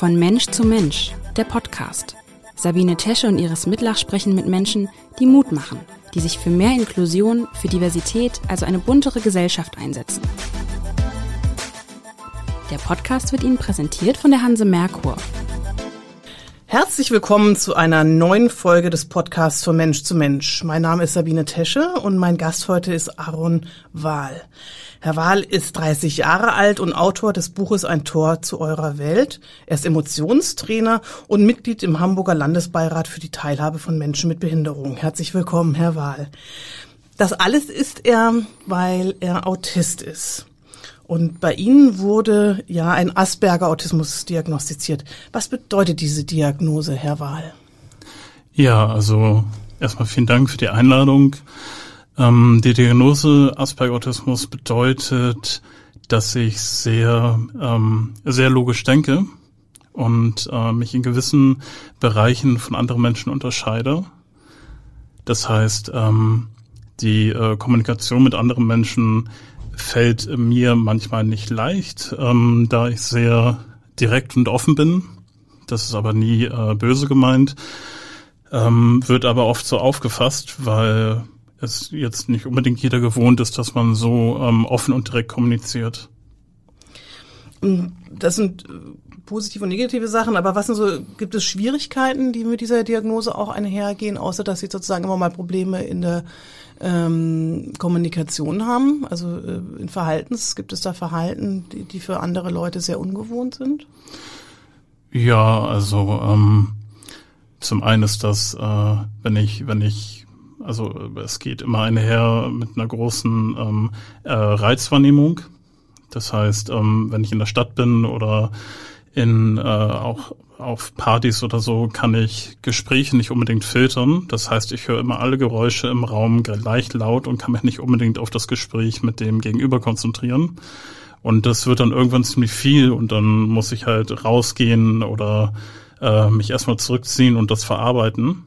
Von Mensch zu Mensch, der Podcast. Sabine Tesche und Iris Mitlach sprechen mit Menschen, die Mut machen, die sich für mehr Inklusion, für Diversität, also eine buntere Gesellschaft einsetzen. Der Podcast wird Ihnen präsentiert von der Hanse Merkur. Herzlich willkommen zu einer neuen Folge des Podcasts von Mensch zu Mensch. Mein Name ist Sabine Tesche und mein Gast heute ist Aaron Wahl. Herr Wahl ist 30 Jahre alt und Autor des Buches Ein Tor zu eurer Welt. Er ist Emotionstrainer und Mitglied im Hamburger Landesbeirat für die Teilhabe von Menschen mit Behinderung. Herzlich willkommen, Herr Wahl. Das alles ist er, weil er Autist ist. Und bei Ihnen wurde ja ein Asperger-Autismus diagnostiziert. Was bedeutet diese Diagnose, Herr Wahl? Ja, also erstmal vielen Dank für die Einladung. Ähm, die Diagnose Asperger-Autismus bedeutet, dass ich sehr, ähm, sehr logisch denke und äh, mich in gewissen Bereichen von anderen Menschen unterscheide. Das heißt, ähm, die äh, Kommunikation mit anderen Menschen fällt mir manchmal nicht leicht, ähm, da ich sehr direkt und offen bin. Das ist aber nie äh, böse gemeint, ähm, wird aber oft so aufgefasst, weil es jetzt nicht unbedingt jeder gewohnt ist, dass man so ähm, offen und direkt kommuniziert. Das sind äh, positive und negative Sachen, aber was sind so, gibt es Schwierigkeiten, die mit dieser Diagnose auch einhergehen, außer dass Sie sozusagen immer mal Probleme in der ähm, Kommunikation haben? Also äh, in Verhaltens, gibt es da Verhalten, die, die für andere Leute sehr ungewohnt sind? Ja, also ähm, zum einen ist das, äh, wenn ich, wenn ich, also es geht immer einher mit einer großen ähm, äh, Reizwahrnehmung. Das heißt, ähm, wenn ich in der Stadt bin oder in äh, auch auf Partys oder so kann ich Gespräche nicht unbedingt filtern. Das heißt, ich höre immer alle Geräusche im Raum gleich laut und kann mich nicht unbedingt auf das Gespräch mit dem Gegenüber konzentrieren. Und das wird dann irgendwann ziemlich viel und dann muss ich halt rausgehen oder äh, mich erstmal zurückziehen und das verarbeiten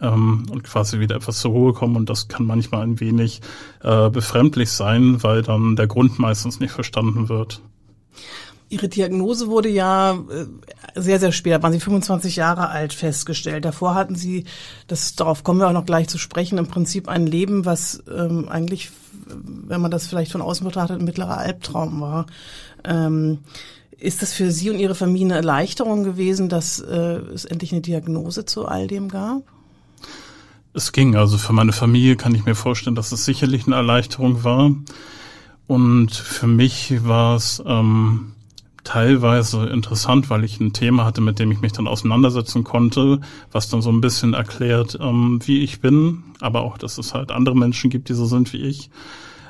ähm, und quasi wieder etwas zur Ruhe kommen. Und das kann manchmal ein wenig äh, befremdlich sein, weil dann der Grund meistens nicht verstanden wird. Ihre Diagnose wurde ja äh, sehr, sehr spät, da waren Sie 25 Jahre alt, festgestellt. Davor hatten Sie, das, darauf kommen wir auch noch gleich zu sprechen, im Prinzip ein Leben, was ähm, eigentlich, wenn man das vielleicht von außen betrachtet, ein mittlerer Albtraum war. Ähm, ist das für Sie und Ihre Familie eine Erleichterung gewesen, dass äh, es endlich eine Diagnose zu all dem gab? Es ging. Also für meine Familie kann ich mir vorstellen, dass es sicherlich eine Erleichterung war. Und für mich war es ähm, teilweise interessant, weil ich ein Thema hatte, mit dem ich mich dann auseinandersetzen konnte, was dann so ein bisschen erklärt, ähm, wie ich bin, aber auch, dass es halt andere Menschen gibt, die so sind wie ich.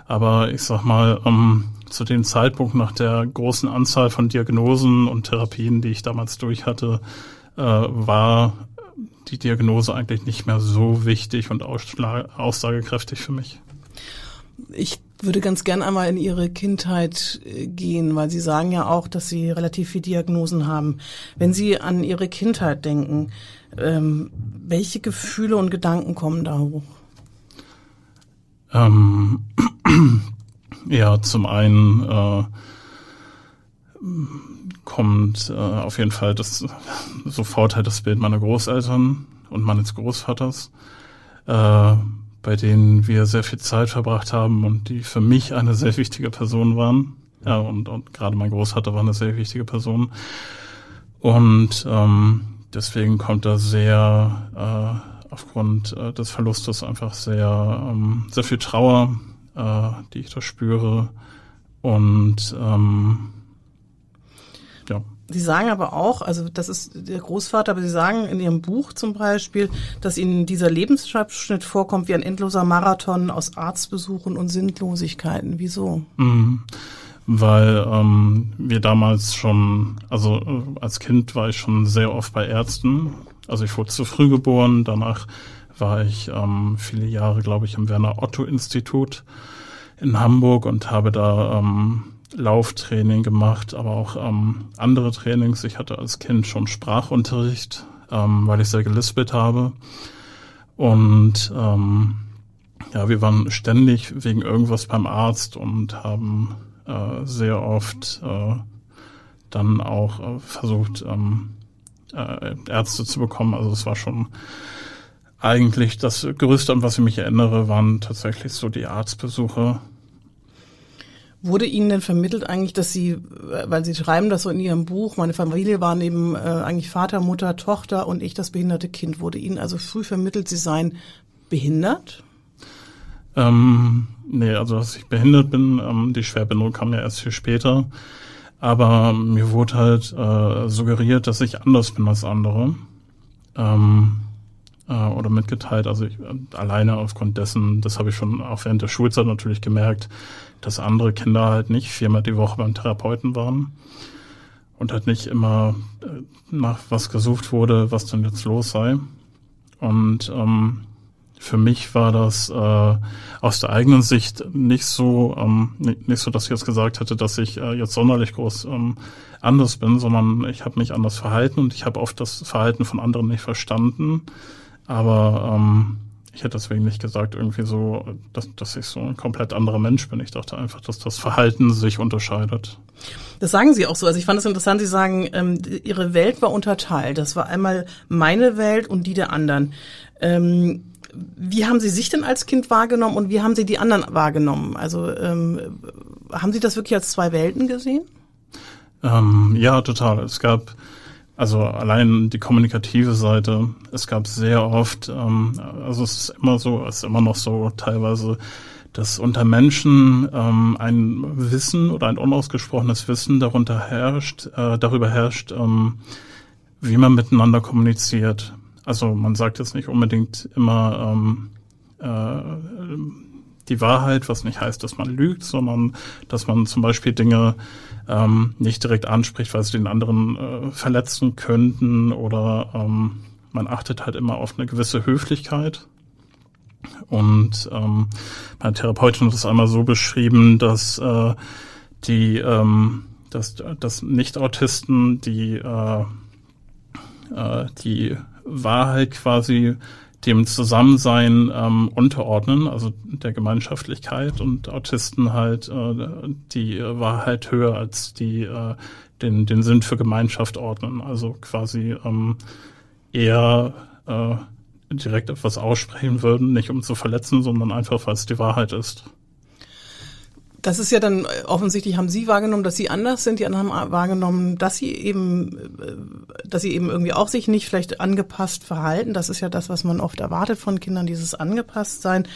Aber ich sag mal, ähm, zu dem Zeitpunkt nach der großen Anzahl von Diagnosen und Therapien, die ich damals durch hatte, äh, war die Diagnose eigentlich nicht mehr so wichtig und aussagekräftig für mich. Ich würde ganz gern einmal in Ihre Kindheit äh, gehen, weil Sie sagen ja auch, dass Sie relativ viele Diagnosen haben. Wenn Sie an Ihre Kindheit denken, ähm, welche Gefühle und Gedanken kommen da hoch? Ähm, ja, zum einen äh, kommt äh, auf jeden Fall das sofort halt das Bild meiner Großeltern und meines Großvaters. Äh, bei denen wir sehr viel Zeit verbracht haben und die für mich eine sehr wichtige Person waren. Ja, und, und gerade mein Großvater war eine sehr wichtige Person. Und ähm, deswegen kommt da sehr äh, aufgrund äh, des Verlustes einfach sehr, ähm, sehr viel Trauer, äh, die ich da spüre. Und ähm. Sie sagen aber auch, also das ist der Großvater, aber Sie sagen in Ihrem Buch zum Beispiel, dass Ihnen dieser Lebensabschnitt vorkommt wie ein endloser Marathon aus Arztbesuchen und Sinnlosigkeiten. Wieso? Mhm. Weil ähm, wir damals schon, also äh, als Kind war ich schon sehr oft bei Ärzten. Also ich wurde zu früh geboren, danach war ich ähm, viele Jahre, glaube ich, im Werner Otto Institut in Hamburg und habe da ähm, Lauftraining gemacht, aber auch ähm, andere Trainings. Ich hatte als Kind schon Sprachunterricht, ähm, weil ich sehr gelispelt habe. Und ähm, ja, wir waren ständig wegen irgendwas beim Arzt und haben äh, sehr oft äh, dann auch äh, versucht, ähm, äh, Ärzte zu bekommen. Also es war schon eigentlich das Größte, an was ich mich erinnere, waren tatsächlich so die Arztbesuche. Wurde Ihnen denn vermittelt eigentlich, dass Sie, weil Sie schreiben das so in Ihrem Buch, meine Familie war neben äh, eigentlich Vater, Mutter, Tochter und ich das behinderte Kind, wurde Ihnen also früh vermittelt, Sie seien behindert? Ähm, nee, also dass ich behindert bin, ähm, die Schwerbehinderung kam ja erst viel später. Aber mir wurde halt äh, suggeriert, dass ich anders bin als andere. Ähm, äh, oder mitgeteilt. Also ich, äh, alleine aufgrund dessen, das habe ich schon auch während der Schulzeit natürlich gemerkt, dass andere Kinder halt nicht viermal die Woche beim Therapeuten waren und halt nicht immer äh, nach was gesucht wurde, was denn jetzt los sei. Und ähm, für mich war das äh, aus der eigenen Sicht nicht so, ähm, nicht so, dass ich jetzt gesagt hätte, dass ich äh, jetzt sonderlich groß ähm, anders bin, sondern ich habe mich anders verhalten und ich habe oft das Verhalten von anderen nicht verstanden. Aber ähm, ich hätte deswegen nicht gesagt, irgendwie so, dass, dass ich so ein komplett anderer Mensch bin. Ich dachte einfach, dass das Verhalten sich unterscheidet. Das sagen Sie auch so. Also ich fand es interessant, Sie sagen, ähm, Ihre Welt war unterteilt. Das war einmal meine Welt und die der anderen. Ähm, wie haben Sie sich denn als Kind wahrgenommen und wie haben Sie die anderen wahrgenommen? Also ähm, haben Sie das wirklich als zwei Welten gesehen? Ähm, ja, total. Es gab also allein die kommunikative Seite. Es gab sehr oft, ähm, also es ist immer so, es ist immer noch so teilweise, dass unter Menschen ähm, ein Wissen oder ein unausgesprochenes Wissen darunter herrscht, äh, darüber herrscht, ähm, wie man miteinander kommuniziert. Also man sagt jetzt nicht unbedingt immer ähm, äh, die Wahrheit, was nicht heißt, dass man lügt, sondern dass man zum Beispiel Dinge ähm, nicht direkt anspricht, weil sie den anderen äh, verletzen könnten oder ähm, man achtet halt immer auf eine gewisse Höflichkeit. Und ähm, meine Therapeutin hat es einmal so beschrieben, dass äh, die, ähm, dass, dass Nicht-Autisten die, äh, äh, die Wahrheit quasi dem Zusammensein ähm, unterordnen, also der Gemeinschaftlichkeit und Autisten halt, äh, die war halt höher als die äh, den, den Sinn für Gemeinschaft ordnen. Also quasi ähm, eher äh, direkt etwas aussprechen würden, nicht um zu verletzen, sondern einfach, weil es die Wahrheit ist. Das ist ja dann äh, offensichtlich haben Sie wahrgenommen, dass Sie anders sind. Die anderen haben wahrgenommen, dass Sie eben, äh, dass Sie eben irgendwie auch sich nicht vielleicht angepasst verhalten. Das ist ja das, was man oft erwartet von Kindern, dieses angepasst sein.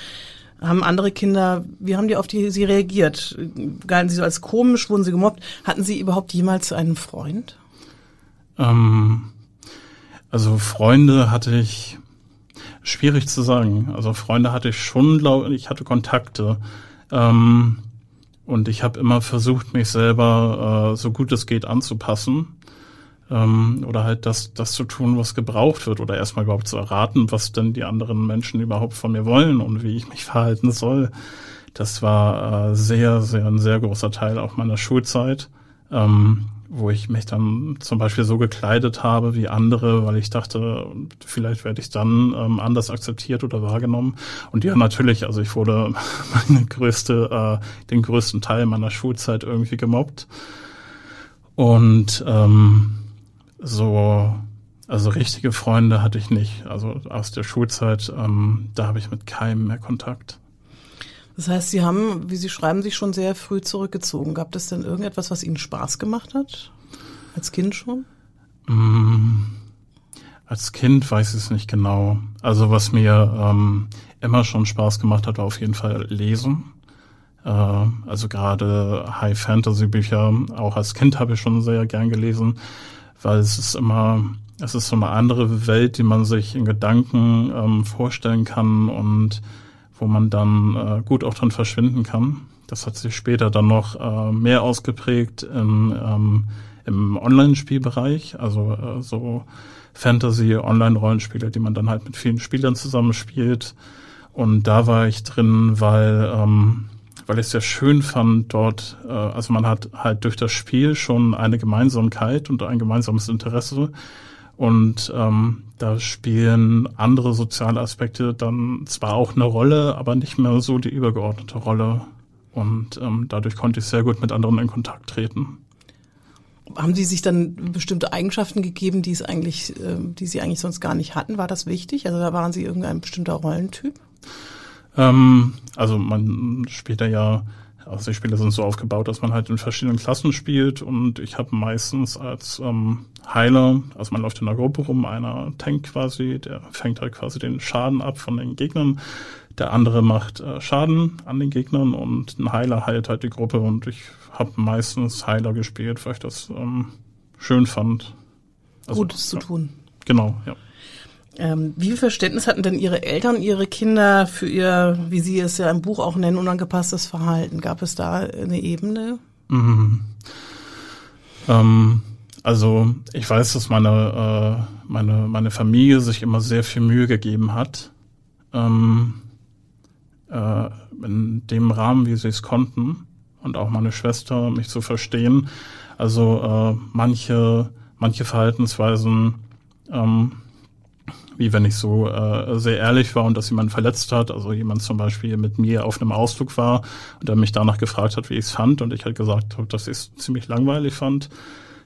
Haben andere Kinder, wie haben die auf die Sie reagiert? Galten Sie so als komisch? Wurden Sie gemobbt? Hatten Sie überhaupt jemals einen Freund? Ähm, also Freunde hatte ich schwierig zu sagen. Also Freunde hatte ich schon, glaube ich, hatte Kontakte. Ähm, und ich habe immer versucht, mich selber äh, so gut es geht anzupassen. Ähm, oder halt das, das zu tun, was gebraucht wird. Oder erstmal überhaupt zu erraten, was denn die anderen Menschen überhaupt von mir wollen und wie ich mich verhalten soll. Das war äh, sehr, sehr, ein sehr großer Teil auch meiner Schulzeit. Ähm, wo ich mich dann zum Beispiel so gekleidet habe wie andere, weil ich dachte, vielleicht werde ich dann ähm, anders akzeptiert oder wahrgenommen. Und ja, natürlich, also ich wurde meine größte, äh, den größten Teil meiner Schulzeit irgendwie gemobbt. Und ähm, so, also richtige Freunde hatte ich nicht. Also aus der Schulzeit, ähm, da habe ich mit keinem mehr Kontakt. Das heißt, Sie haben, wie Sie schreiben, sich schon sehr früh zurückgezogen. Gab es denn irgendetwas, was Ihnen Spaß gemacht hat? Als Kind schon? Mm, als Kind weiß ich es nicht genau. Also was mir ähm, immer schon Spaß gemacht hat, war auf jeden Fall Lesen. Äh, also gerade High Fantasy Bücher. Auch als Kind habe ich schon sehr gern gelesen, weil es ist immer, es ist so eine andere Welt, die man sich in Gedanken ähm, vorstellen kann und wo man dann äh, gut auch drin verschwinden kann. Das hat sich später dann noch äh, mehr ausgeprägt im, ähm, im Online-Spielbereich, also äh, so Fantasy-Online-Rollenspiele, die man dann halt mit vielen Spielern zusammenspielt. Und da war ich drin, weil, ähm, weil ich es sehr schön fand dort, äh, also man hat halt durch das Spiel schon eine Gemeinsamkeit und ein gemeinsames Interesse. Und ähm, da spielen andere soziale Aspekte dann zwar auch eine Rolle, aber nicht mehr so die übergeordnete Rolle. Und ähm, dadurch konnte ich sehr gut mit anderen in Kontakt treten. Haben Sie sich dann bestimmte Eigenschaften gegeben, die es eigentlich, äh, die Sie eigentlich sonst gar nicht hatten? War das wichtig? Also da waren Sie irgendein bestimmter Rollentyp? Ähm, also man später ja, also die Spiele sind so aufgebaut, dass man halt in verschiedenen Klassen spielt und ich habe meistens als ähm, Heiler, also man läuft in einer Gruppe rum, einer tankt quasi, der fängt halt quasi den Schaden ab von den Gegnern, der andere macht äh, Schaden an den Gegnern und ein Heiler heilt halt die Gruppe und ich habe meistens Heiler gespielt, weil ich das ähm, schön fand. Also, Gutes ja. zu tun. Genau, ja. Ähm, wie viel Verständnis hatten denn Ihre Eltern, Ihre Kinder für Ihr, wie Sie es ja im Buch auch nennen, unangepasstes Verhalten? Gab es da eine Ebene? Mhm. Ähm, also ich weiß, dass meine, äh, meine, meine Familie sich immer sehr viel Mühe gegeben hat, ähm, äh, in dem Rahmen, wie sie es konnten und auch meine Schwester, mich zu verstehen. Also äh, manche, manche Verhaltensweisen ähm, wie wenn ich so äh, sehr ehrlich war und dass jemand verletzt hat. Also jemand zum Beispiel mit mir auf einem Ausflug war und der mich danach gefragt hat, wie ich es fand und ich halt gesagt habe, dass ich es ziemlich langweilig fand.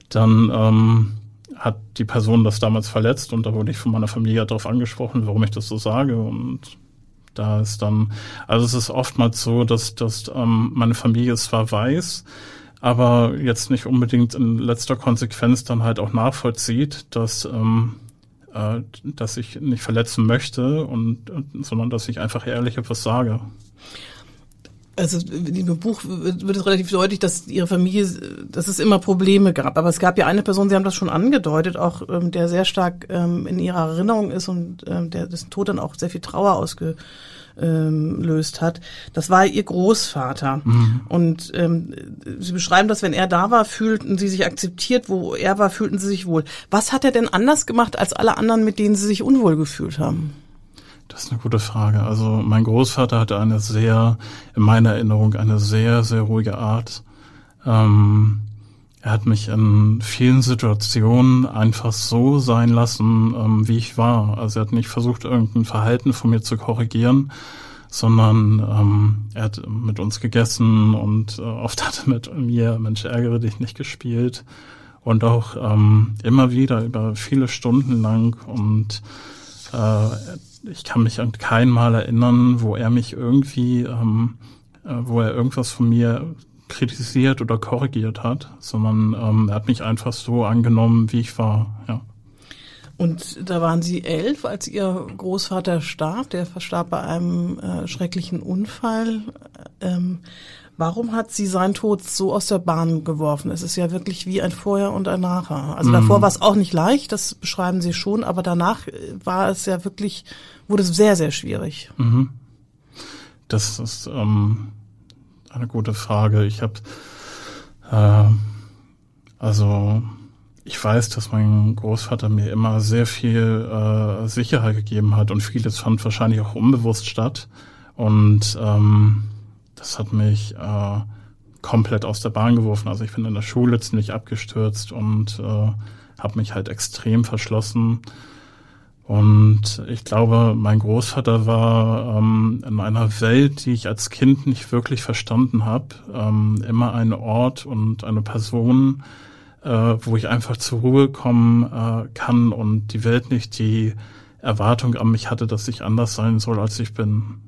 Dann ähm, hat die Person das damals verletzt und da wurde ich von meiner Familie darauf angesprochen, warum ich das so sage und da ist dann, also es ist oftmals so, dass, dass ähm, meine Familie es zwar weiß, aber jetzt nicht unbedingt in letzter Konsequenz dann halt auch nachvollzieht, dass ähm, äh, dass ich nicht verletzen möchte und, sondern dass ich einfach ehrlich etwas sage. Also dem Buch wird es relativ deutlich, dass ihre Familie, dass es immer Probleme gab. Aber es gab ja eine Person, Sie haben das schon angedeutet, auch ähm, der sehr stark ähm, in ihrer Erinnerung ist und ähm, der dessen Tod dann auch sehr viel Trauer ausge ähm, löst hat. Das war ihr Großvater. Mhm. Und ähm, Sie beschreiben das, wenn er da war, fühlten Sie sich akzeptiert, wo er war, fühlten Sie sich wohl. Was hat er denn anders gemacht als alle anderen, mit denen Sie sich unwohl gefühlt haben? Das ist eine gute Frage. Also mein Großvater hatte eine sehr, in meiner Erinnerung, eine sehr, sehr ruhige Art. Ähm, er hat mich in vielen Situationen einfach so sein lassen, ähm, wie ich war. Also er hat nicht versucht, irgendein Verhalten von mir zu korrigieren, sondern ähm, er hat mit uns gegessen und äh, oft hat er mit mir Mensch ärgere dich nicht gespielt und auch ähm, immer wieder über viele Stunden lang und äh, ich kann mich an kein Mal erinnern, wo er mich irgendwie, ähm, äh, wo er irgendwas von mir kritisiert oder korrigiert hat, sondern ähm, er hat mich einfach so angenommen, wie ich war. Ja. Und da waren Sie elf, als Ihr Großvater starb. Der verstarb bei einem äh, schrecklichen Unfall. Ähm, warum hat Sie seinen Tod so aus der Bahn geworfen? Es ist ja wirklich wie ein Vorher und ein Nachher. Also mhm. davor war es auch nicht leicht, das beschreiben Sie schon, aber danach äh, war es ja wirklich, wurde es sehr, sehr schwierig. Mhm. Das ist ähm, eine gute Frage. Ich habe äh, also ich weiß, dass mein Großvater mir immer sehr viel äh, Sicherheit gegeben hat und vieles fand wahrscheinlich auch unbewusst statt. Und ähm, das hat mich äh, komplett aus der Bahn geworfen. Also ich bin in der Schule ziemlich abgestürzt und äh, habe mich halt extrem verschlossen und ich glaube, mein Großvater war ähm, in einer Welt, die ich als Kind nicht wirklich verstanden habe, ähm, immer ein Ort und eine Person, äh, wo ich einfach zur Ruhe kommen äh, kann und die Welt nicht die Erwartung an mich hatte, dass ich anders sein soll, als ich bin.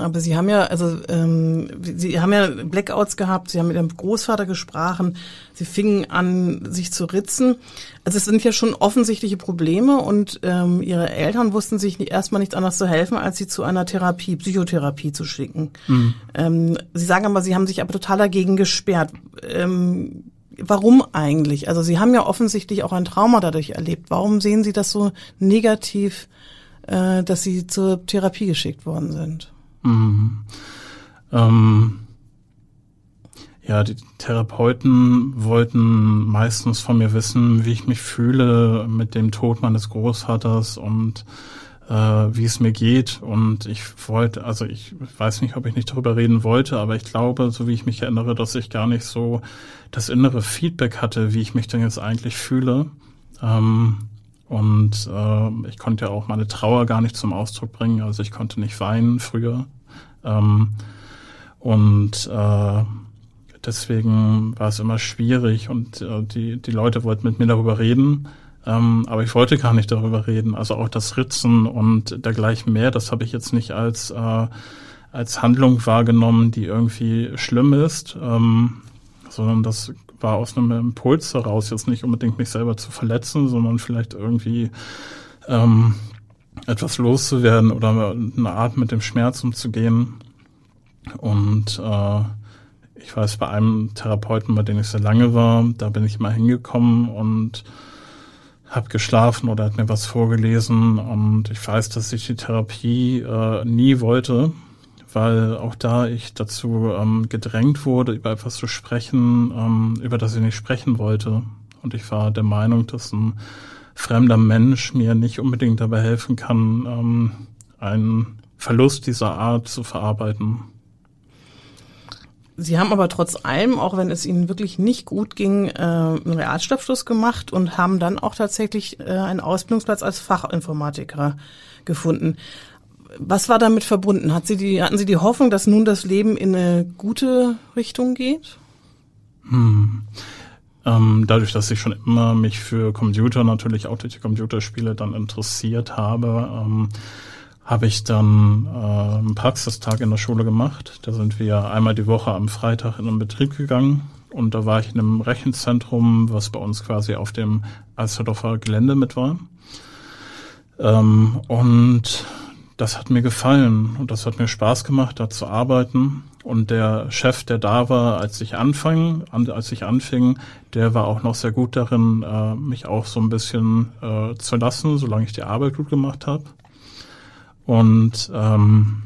Aber Sie haben ja, also ähm, Sie haben ja Blackouts gehabt, Sie haben mit Ihrem Großvater gesprochen, Sie fingen an, sich zu ritzen. Also es sind ja schon offensichtliche Probleme und ähm, Ihre Eltern wussten sich nicht, erstmal nichts anderes zu helfen, als Sie zu einer Therapie, Psychotherapie zu schicken. Mhm. Ähm, Sie sagen aber, Sie haben sich aber total dagegen gesperrt. Ähm, warum eigentlich? Also Sie haben ja offensichtlich auch ein Trauma dadurch erlebt. Warum sehen Sie das so negativ, äh, dass Sie zur Therapie geschickt worden sind? Mhm. Ähm, ja, die Therapeuten wollten meistens von mir wissen, wie ich mich fühle mit dem Tod meines Großvaters und äh, wie es mir geht. Und ich wollte, also ich weiß nicht, ob ich nicht darüber reden wollte, aber ich glaube, so wie ich mich erinnere, dass ich gar nicht so das innere Feedback hatte, wie ich mich denn jetzt eigentlich fühle. Ähm, und äh, ich konnte ja auch meine Trauer gar nicht zum Ausdruck bringen. Also ich konnte nicht weinen früher. Ähm, und äh, deswegen war es immer schwierig und äh, die, die Leute wollten mit mir darüber reden. Ähm, aber ich wollte gar nicht darüber reden. Also auch das Ritzen und dergleichen mehr, das habe ich jetzt nicht als, äh, als Handlung wahrgenommen, die irgendwie schlimm ist, ähm, sondern das war aus einem Impuls heraus, jetzt nicht unbedingt mich selber zu verletzen, sondern vielleicht irgendwie ähm, etwas loszuwerden oder eine Art mit dem Schmerz umzugehen. Und äh, ich weiß, bei einem Therapeuten, bei dem ich sehr lange war, da bin ich immer hingekommen und habe geschlafen oder hat mir was vorgelesen. Und ich weiß, dass ich die Therapie äh, nie wollte, weil auch da ich dazu ähm, gedrängt wurde, über etwas zu sprechen, ähm, über das ich nicht sprechen wollte. Und ich war der Meinung, dass ein fremder Mensch mir nicht unbedingt dabei helfen kann, ähm, einen Verlust dieser Art zu verarbeiten. Sie haben aber trotz allem, auch wenn es Ihnen wirklich nicht gut ging, äh, einen Realstabschluss gemacht und haben dann auch tatsächlich äh, einen Ausbildungsplatz als Fachinformatiker gefunden. Was war damit verbunden? Hat Sie die, hatten Sie die Hoffnung, dass nun das Leben in eine gute Richtung geht? Hm. Ähm, dadurch, dass ich schon immer mich für Computer, natürlich auch durch die Computerspiele dann interessiert habe, ähm, habe ich dann äh, einen Praxistag in der Schule gemacht. Da sind wir einmal die Woche am Freitag in einen Betrieb gegangen und da war ich in einem Rechenzentrum, was bei uns quasi auf dem Alsterdorfer Gelände mit war. Ähm, und das hat mir gefallen und das hat mir Spaß gemacht, da zu arbeiten. Und der Chef, der da war, als ich anfing, als ich anfing, der war auch noch sehr gut darin, äh, mich auch so ein bisschen äh, zu lassen, solange ich die Arbeit gut gemacht habe. Und ähm,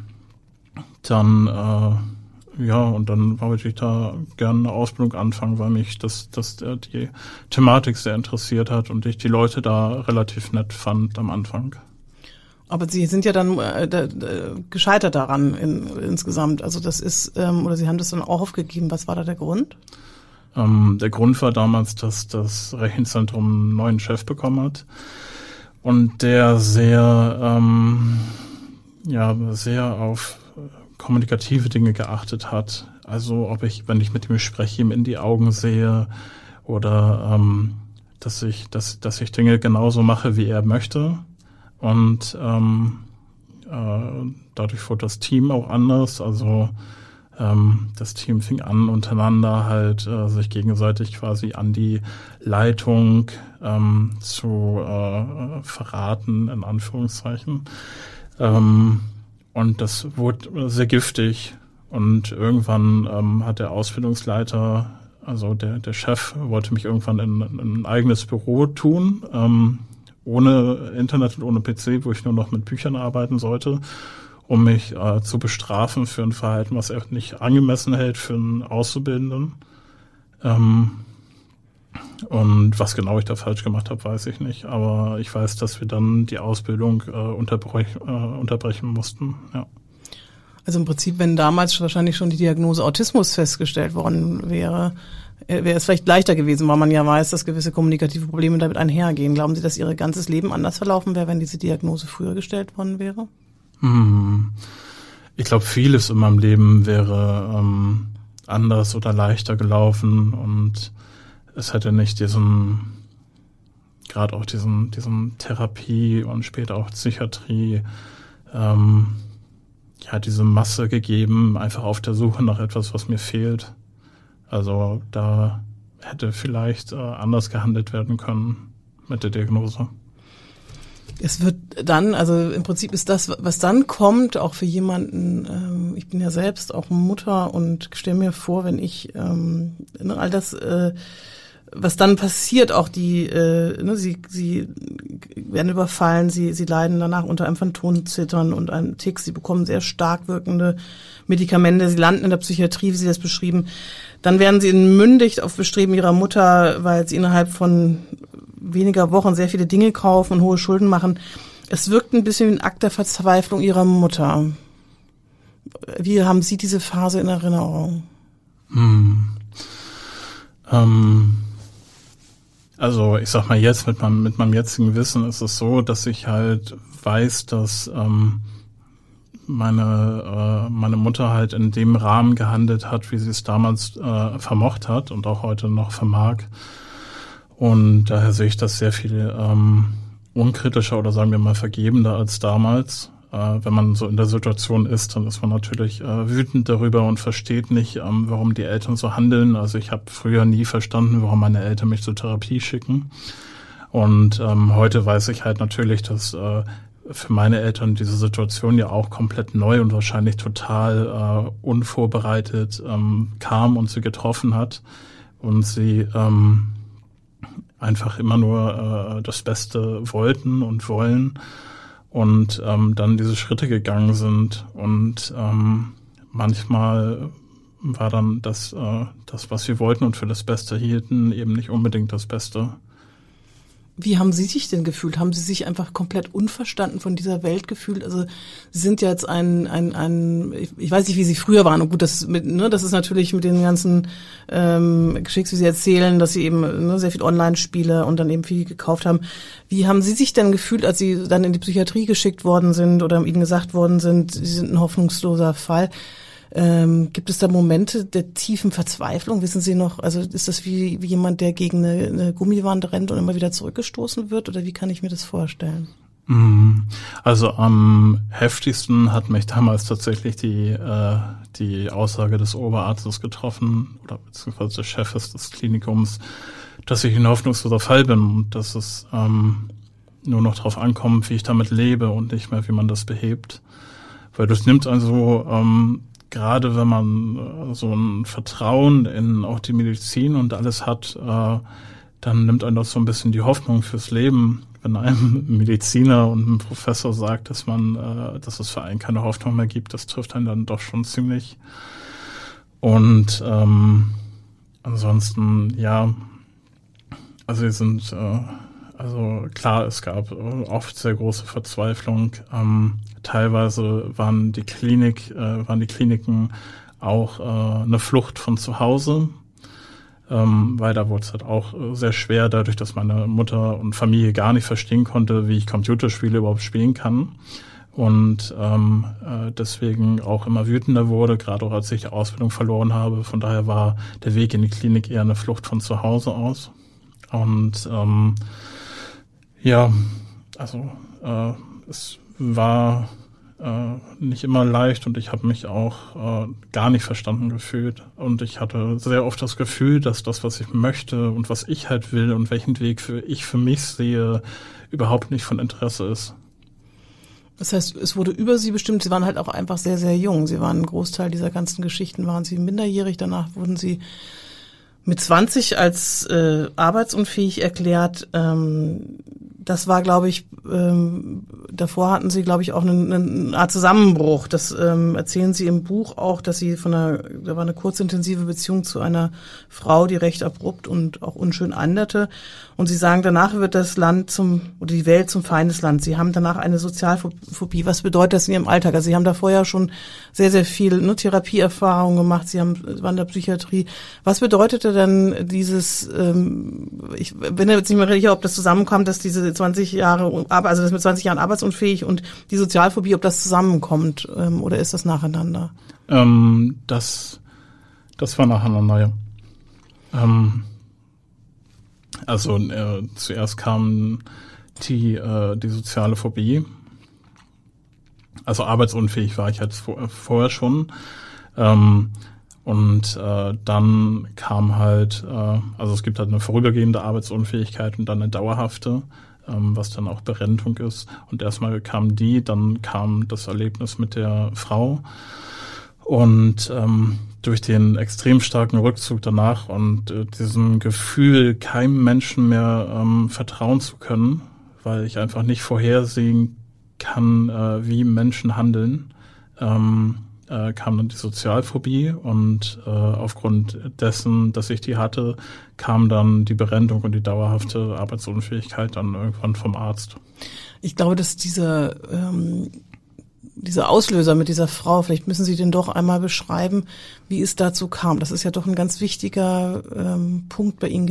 dann äh, ja, und dann wollte ich da gerne eine Ausbildung anfangen, weil mich das, das äh, die Thematik sehr interessiert hat und ich die Leute da relativ nett fand am Anfang. Aber Sie sind ja dann äh, da, da, gescheitert daran in, insgesamt. Also das ist, ähm, oder Sie haben das dann auch aufgegeben. Was war da der Grund? Ähm, der Grund war damals, dass das Rechenzentrum einen neuen Chef bekommen hat und der sehr, ähm, ja, sehr auf kommunikative Dinge geachtet hat. Also ob ich, wenn ich mit ihm spreche, ihm in die Augen sehe oder ähm, dass ich, dass, dass ich Dinge genauso mache, wie er möchte und ähm, äh, dadurch wurde das Team auch anders. Also ähm, das Team fing an, untereinander halt äh, sich gegenseitig quasi an die Leitung ähm, zu äh, verraten, in Anführungszeichen. Ähm, und das wurde sehr giftig. Und irgendwann ähm, hat der Ausbildungsleiter, also der, der Chef, wollte mich irgendwann in, in ein eigenes Büro tun. Ohne Internet und ohne PC, wo ich nur noch mit Büchern arbeiten sollte, um mich äh, zu bestrafen für ein Verhalten, was er nicht angemessen hält für einen Auszubildenden. Ähm, und was genau ich da falsch gemacht habe, weiß ich nicht. Aber ich weiß, dass wir dann die Ausbildung äh, unterbrech, äh, unterbrechen mussten. Ja. Also im Prinzip, wenn damals wahrscheinlich schon die Diagnose Autismus festgestellt worden wäre, wäre es vielleicht leichter gewesen, weil man ja weiß, dass gewisse kommunikative Probleme damit einhergehen. Glauben Sie, dass Ihr ganzes Leben anders verlaufen wäre, wenn diese Diagnose früher gestellt worden wäre? Hm. Ich glaube, vieles in meinem Leben wäre ähm, anders oder leichter gelaufen und es hätte nicht diesen, gerade auch diesen, diesen Therapie und später auch Psychiatrie, ähm, ja, diese Masse gegeben, einfach auf der Suche nach etwas, was mir fehlt. Also da hätte vielleicht äh, anders gehandelt werden können mit der Diagnose. Es wird dann, also im Prinzip ist das, was dann kommt, auch für jemanden, ähm, ich bin ja selbst auch Mutter und stelle mir vor, wenn ich ähm, all das äh, was dann passiert, auch die, äh, ne, sie, sie werden überfallen, sie, sie leiden danach unter einem Phantomzittern und einem Tick, sie bekommen sehr stark wirkende Medikamente, sie landen in der Psychiatrie, wie sie das beschrieben. Dann werden sie entmündigt auf Bestreben ihrer Mutter, weil sie innerhalb von weniger Wochen sehr viele Dinge kaufen und hohe Schulden machen. Es wirkt ein bisschen wie ein Akt der Verzweiflung ihrer Mutter. Wie haben Sie diese Phase in Erinnerung? Hm. Ähm also ich sag mal jetzt mit meinem, mit meinem jetzigen Wissen ist es so, dass ich halt weiß, dass ähm, meine, äh, meine Mutter halt in dem Rahmen gehandelt hat, wie sie es damals äh, vermocht hat und auch heute noch vermag. Und daher sehe ich das sehr viel ähm, unkritischer oder sagen wir mal vergebender als damals. Äh, wenn man so in der Situation ist, dann ist man natürlich äh, wütend darüber und versteht nicht, ähm, warum die Eltern so handeln. Also ich habe früher nie verstanden, warum meine Eltern mich zur Therapie schicken. Und ähm, heute weiß ich halt natürlich, dass äh, für meine Eltern diese Situation ja auch komplett neu und wahrscheinlich total äh, unvorbereitet ähm, kam und sie getroffen hat. Und sie ähm, einfach immer nur äh, das Beste wollten und wollen und ähm, dann diese Schritte gegangen sind und ähm, manchmal war dann das, äh, das, was sie wollten und für das Beste hielten, eben nicht unbedingt das Beste. Wie haben Sie sich denn gefühlt? Haben Sie sich einfach komplett unverstanden von dieser Welt gefühlt? Also Sie sind ja jetzt ein, ein, ein ich weiß nicht, wie Sie früher waren. Und gut, das, mit, ne, das ist natürlich mit den ganzen ähm, Geschicks, wie Sie erzählen, dass Sie eben ne, sehr viel Online-Spiele und dann eben viel gekauft haben. Wie haben Sie sich denn gefühlt, als Sie dann in die Psychiatrie geschickt worden sind oder Ihnen gesagt worden sind, Sie sind ein hoffnungsloser Fall? Ähm, gibt es da Momente der tiefen Verzweiflung? Wissen Sie noch, also ist das wie, wie jemand, der gegen eine, eine Gummiwand rennt und immer wieder zurückgestoßen wird? Oder wie kann ich mir das vorstellen? Mhm. Also am heftigsten hat mich damals tatsächlich die, äh, die Aussage des Oberarztes getroffen, oder beziehungsweise des Chefes des Klinikums, dass ich ein hoffnungsloser Fall bin und dass es ähm, nur noch darauf ankommt, wie ich damit lebe und nicht mehr, wie man das behebt. Weil das nimmt also ähm, gerade wenn man äh, so ein Vertrauen in auch die Medizin und alles hat, äh, dann nimmt einem das so ein bisschen die Hoffnung fürs Leben. Wenn einem Mediziner und ein Professor sagt, dass man, äh, dass es für einen keine Hoffnung mehr gibt, das trifft einen dann doch schon ziemlich. Und ähm, ansonsten, ja, also wir sind äh, also klar, es gab oft sehr große Verzweiflung. Ähm, teilweise waren die Klinik, äh, waren die Kliniken auch äh, eine Flucht von zu Hause, ähm, weil da wurde es halt auch äh, sehr schwer, dadurch, dass meine Mutter und Familie gar nicht verstehen konnte, wie ich Computerspiele überhaupt spielen kann. Und ähm, äh, deswegen auch immer wütender wurde, gerade auch als ich die Ausbildung verloren habe. Von daher war der Weg in die Klinik eher eine Flucht von zu Hause aus. Und ähm, ja, also äh, es war äh, nicht immer leicht und ich habe mich auch äh, gar nicht verstanden gefühlt. Und ich hatte sehr oft das Gefühl, dass das, was ich möchte und was ich halt will und welchen Weg für ich für mich sehe, überhaupt nicht von Interesse ist. Das heißt, es wurde über Sie bestimmt. Sie waren halt auch einfach sehr, sehr jung. Sie waren ein Großteil dieser ganzen Geschichten, waren Sie minderjährig. Danach wurden Sie mit 20 als äh, arbeitsunfähig erklärt. Ähm, das war, glaube ich, ähm, davor hatten sie, glaube ich, auch eine, eine Art Zusammenbruch. Das ähm, erzählen sie im Buch auch, dass sie von einer, da war eine kurzintensive Beziehung zu einer Frau, die recht abrupt und auch unschön anderte. Und sie sagen, danach wird das Land zum, oder die Welt zum Feindesland. Sie haben danach eine Sozialphobie. Was bedeutet das in ihrem Alltag? Also sie haben da vorher schon sehr, sehr viel ne, Therapieerfahrung gemacht. Sie haben, waren in der Psychiatrie. Was bedeutete denn dieses, ähm, ich bin jetzt nicht mehr sicher, ob das zusammenkommt, dass diese 20 Jahre, also das mit 20 Jahren arbeitsunfähig und die Sozialphobie, ob das zusammenkommt, ähm, oder ist das nacheinander? Ähm, das, das war nacheinander, ja. Ähm, also äh, zuerst kam die, äh, die soziale Phobie. Also arbeitsunfähig war ich halt vor, vorher schon. Ähm, und äh, dann kam halt, äh, also es gibt halt eine vorübergehende Arbeitsunfähigkeit und dann eine dauerhafte, ähm, was dann auch Berentung ist. Und erstmal kam die, dann kam das Erlebnis mit der Frau. Und ähm, durch den extrem starken Rückzug danach und äh, diesem Gefühl, keinem Menschen mehr ähm, vertrauen zu können, weil ich einfach nicht vorhersehen kann, äh, wie Menschen handeln, ähm, äh, kam dann die Sozialphobie und äh, aufgrund dessen, dass ich die hatte, kam dann die Berentung und die dauerhafte Arbeitsunfähigkeit dann irgendwann vom Arzt. Ich glaube, dass dieser ähm, dieser Auslöser mit dieser Frau, vielleicht müssen Sie den doch einmal beschreiben, wie es dazu kam. Das ist ja doch ein ganz wichtiger ähm, Punkt bei Ihnen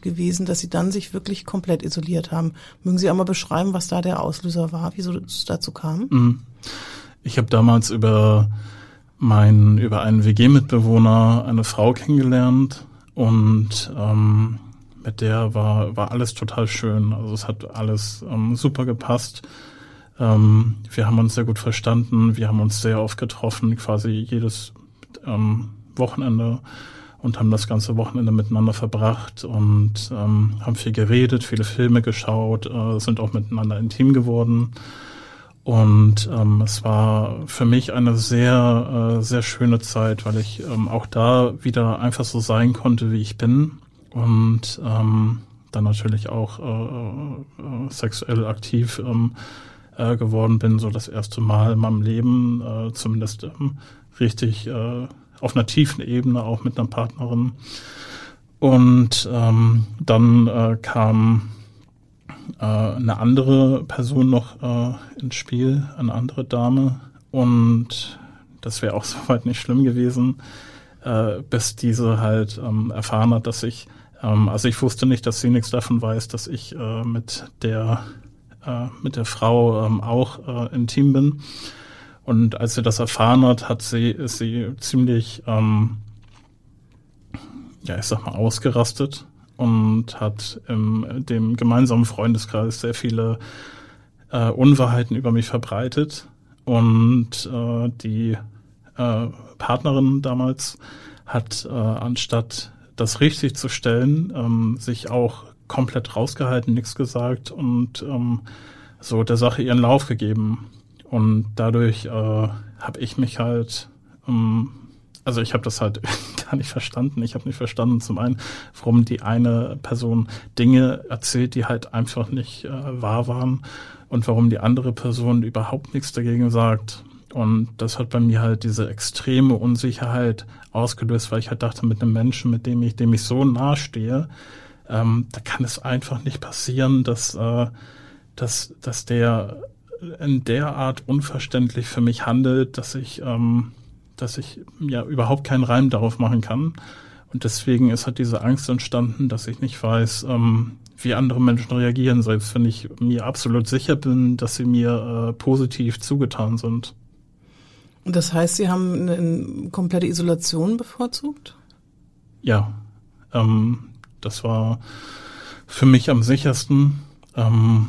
gewesen, dass Sie dann sich wirklich komplett isoliert haben. Mögen Sie einmal beschreiben, was da der Auslöser war, wieso es dazu kam? Mhm. Ich habe damals über meinen, über einen WG-Mitbewohner eine Frau kennengelernt und ähm, mit der war, war alles total schön. Also es hat alles ähm, super gepasst. Ähm, wir haben uns sehr gut verstanden. Wir haben uns sehr oft getroffen, quasi jedes ähm, Wochenende und haben das ganze Wochenende miteinander verbracht und ähm, haben viel geredet, viele Filme geschaut, äh, sind auch miteinander intim geworden. Und ähm, es war für mich eine sehr, äh, sehr schöne Zeit, weil ich ähm, auch da wieder einfach so sein konnte, wie ich bin. Und ähm, dann natürlich auch äh, äh, sexuell aktiv ähm, äh, geworden bin, so das erste Mal in meinem Leben, äh, zumindest ähm, richtig äh, auf einer tiefen Ebene, auch mit einer Partnerin. Und ähm, dann äh, kam äh, eine andere Person noch äh, ins Spiel, eine andere Dame. Und das wäre auch soweit nicht schlimm gewesen, äh, bis diese halt ähm, erfahren hat, dass ich, ähm, also ich wusste nicht, dass sie nichts davon weiß, dass ich äh, mit der äh, mit der Frau ähm, auch äh, intim bin. Und als sie das erfahren hat, hat sie, ist sie ziemlich, ähm, ja, ich sag mal, ausgerastet und hat in dem gemeinsamen Freundeskreis sehr viele äh, Unwahrheiten über mich verbreitet. Und äh, die äh, Partnerin damals hat, äh, anstatt das richtig zu stellen, ähm, sich auch komplett rausgehalten, nichts gesagt und ähm, so der Sache ihren Lauf gegeben. Und dadurch äh, habe ich mich halt, ähm, also ich habe das halt gar nicht verstanden. Ich habe nicht verstanden, zum einen, warum die eine Person Dinge erzählt, die halt einfach nicht äh, wahr waren und warum die andere Person überhaupt nichts dagegen sagt. Und das hat bei mir halt diese extreme Unsicherheit ausgelöst, weil ich halt dachte, mit einem Menschen, mit dem ich, dem ich so nahe stehe, ähm, da kann es einfach nicht passieren, dass, äh, dass, dass der in der Art unverständlich für mich handelt, dass ich, ähm, dass ich ja überhaupt keinen Reim darauf machen kann. Und deswegen ist halt diese Angst entstanden, dass ich nicht weiß, ähm, wie andere Menschen reagieren, selbst wenn ich mir absolut sicher bin, dass sie mir äh, positiv zugetan sind. Und das heißt, Sie haben eine, eine komplette Isolation bevorzugt? Ja, ähm, das war für mich am sichersten. Ähm,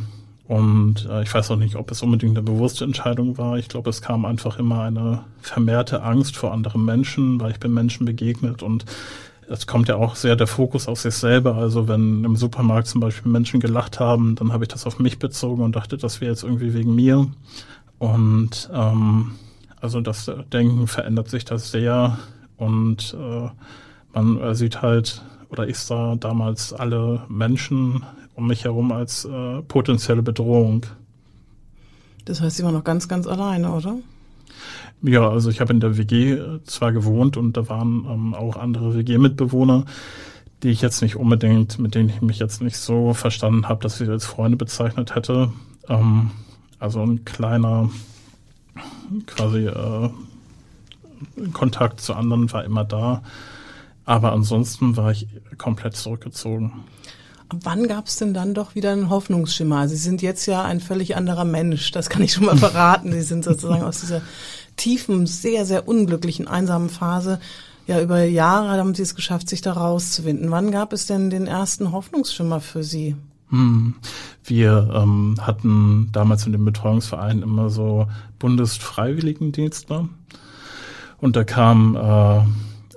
und äh, ich weiß auch nicht, ob es unbedingt eine bewusste Entscheidung war. Ich glaube, es kam einfach immer eine vermehrte Angst vor anderen Menschen, weil ich bin Menschen begegnet und es kommt ja auch sehr der Fokus auf sich selber. Also wenn im Supermarkt zum Beispiel Menschen gelacht haben, dann habe ich das auf mich bezogen und dachte, das wäre jetzt irgendwie wegen mir. Und ähm, also das Denken verändert sich das sehr und äh, man sieht halt oder ich sah damals alle Menschen um mich herum als äh, potenzielle Bedrohung. Das heißt, Sie waren noch ganz, ganz alleine, oder? Ja, also ich habe in der WG äh, zwar gewohnt und da waren ähm, auch andere WG-Mitbewohner, die ich jetzt nicht unbedingt, mit denen ich mich jetzt nicht so verstanden habe, dass ich sie als Freunde bezeichnet hätte. Ähm, also ein kleiner quasi äh, Kontakt zu anderen war immer da. Aber ansonsten war ich komplett zurückgezogen. Wann gab es denn dann doch wieder einen Hoffnungsschimmer? Sie sind jetzt ja ein völlig anderer Mensch, das kann ich schon mal verraten. Sie sind sozusagen aus dieser tiefen, sehr, sehr unglücklichen, einsamen Phase. Ja, über Jahre haben Sie es geschafft, sich da rauszuwinden. Wann gab es denn den ersten Hoffnungsschimmer für Sie? Hm. Wir ähm, hatten damals in dem Betreuungsverein immer so Bundesfreiwilligendienste. Und da kam äh,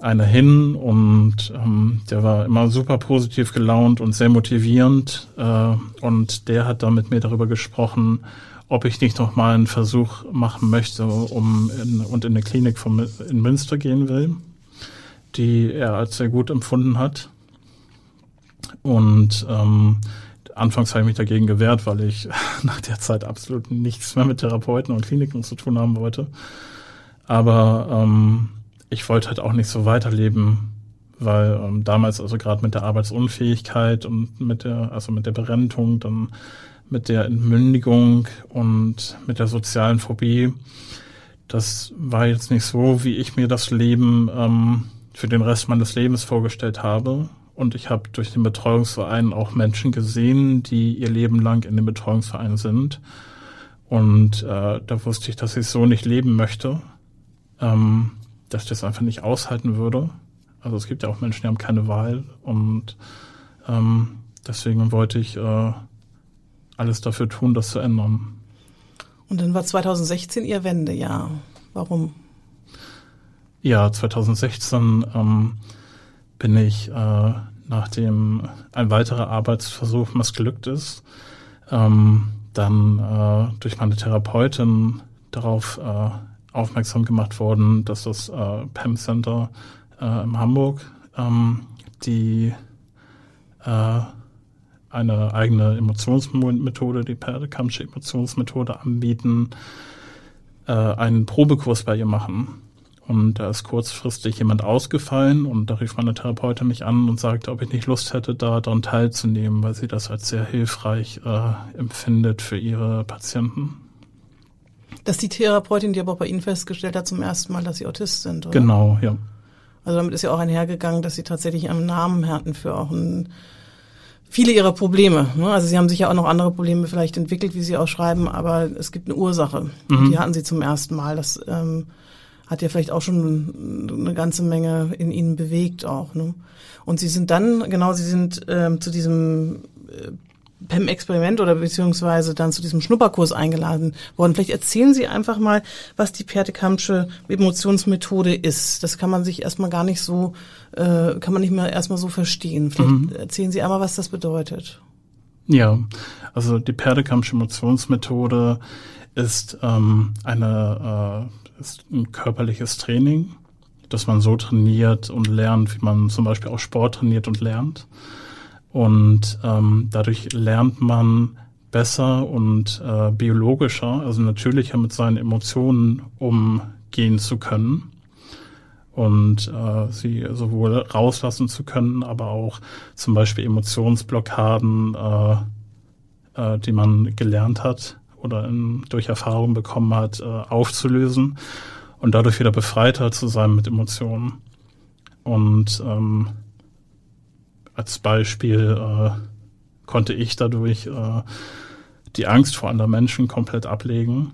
einer hin und ähm, der war immer super positiv gelaunt und sehr motivierend äh, und der hat dann mit mir darüber gesprochen, ob ich nicht noch mal einen Versuch machen möchte, um in, und in eine Klinik von, in Münster gehen will, die er als sehr gut empfunden hat. Und ähm, anfangs habe ich mich dagegen gewehrt, weil ich nach der Zeit absolut nichts mehr mit Therapeuten und Kliniken zu tun haben wollte. Aber ähm, ich wollte halt auch nicht so weiterleben, weil ähm, damals also gerade mit der Arbeitsunfähigkeit und mit der also mit der Berentung, dann mit der Entmündigung und mit der sozialen Phobie, das war jetzt nicht so, wie ich mir das Leben ähm, für den Rest meines Lebens vorgestellt habe. Und ich habe durch den Betreuungsverein auch Menschen gesehen, die ihr Leben lang in dem Betreuungsverein sind Und äh, da wusste ich, dass ich so nicht leben möchte, ähm, dass ich das einfach nicht aushalten würde. Also es gibt ja auch Menschen, die haben keine Wahl und ähm, deswegen wollte ich äh, alles dafür tun, das zu ändern. Und dann war 2016 Ihr Wendejahr. Warum? Ja, 2016 ähm, bin ich, äh, nachdem ein weiterer Arbeitsversuch missglückt ist, ähm, dann äh, durch meine Therapeutin darauf äh, aufmerksam gemacht worden, dass das äh, PEM Center äh, in Hamburg, ähm, die äh, eine eigene Emotionsmethode, die Perdekampsche Emotionsmethode anbieten, äh, einen Probekurs bei ihr machen. Und da ist kurzfristig jemand ausgefallen und da rief meine Therapeutin mich an und sagte, ob ich nicht Lust hätte, da daran teilzunehmen, weil sie das als sehr hilfreich äh, empfindet für ihre Patienten. Das ist die Therapeutin, die aber auch bei Ihnen festgestellt hat zum ersten Mal, dass Sie Autist sind, oder? Genau, ja. Also damit ist ja auch einhergegangen, dass Sie tatsächlich einen Namen hatten für auch ein, viele Ihrer Probleme. Ne? Also Sie haben sicher auch noch andere Probleme vielleicht entwickelt, wie Sie auch schreiben, aber es gibt eine Ursache. Mhm. Die hatten Sie zum ersten Mal. Das ähm, hat ja vielleicht auch schon eine ganze Menge in ihnen bewegt auch. Ne? Und sie sind dann, genau, sie sind ähm, zu diesem äh, PEM-Experiment oder beziehungsweise dann zu diesem Schnupperkurs eingeladen worden. Vielleicht erzählen Sie einfach mal, was die Pertekampsche Emotionsmethode ist. Das kann man sich erstmal gar nicht so, äh, kann man nicht mehr erstmal so verstehen. Vielleicht mhm. erzählen Sie einmal, was das bedeutet. Ja, also die Perdekampsche Emotionsmethode ist ähm, eine äh, ist ein körperliches Training, dass man so trainiert und lernt, wie man zum Beispiel auch Sport trainiert und lernt. Und ähm, dadurch lernt man besser und äh, biologischer, also natürlicher mit seinen Emotionen umgehen zu können und äh, sie sowohl rauslassen zu können, aber auch zum Beispiel Emotionsblockaden, äh, äh, die man gelernt hat, oder in, durch Erfahrung bekommen hat, äh, aufzulösen und dadurch wieder befreiter zu sein mit Emotionen. Und ähm, als Beispiel äh, konnte ich dadurch äh, die Angst vor anderen Menschen komplett ablegen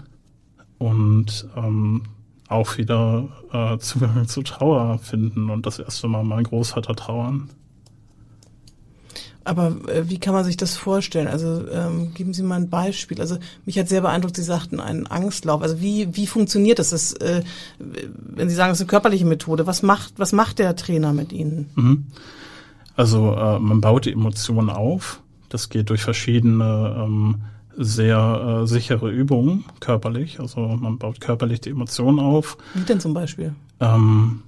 und ähm, auch wieder äh, Zugang zu Trauer finden und das erste Mal mein Großvater trauern. Aber äh, wie kann man sich das vorstellen? Also ähm, geben Sie mal ein Beispiel. Also mich hat sehr beeindruckt, Sie sagten einen Angstlauf. Also wie wie funktioniert das? das äh, wenn Sie sagen, es ist eine körperliche Methode, was macht was macht der Trainer mit Ihnen? Mhm. Also äh, man baut die Emotionen auf. Das geht durch verschiedene ähm, sehr äh, sichere Übungen körperlich. Also man baut körperlich die Emotionen auf. Wie denn zum Beispiel? Ähm,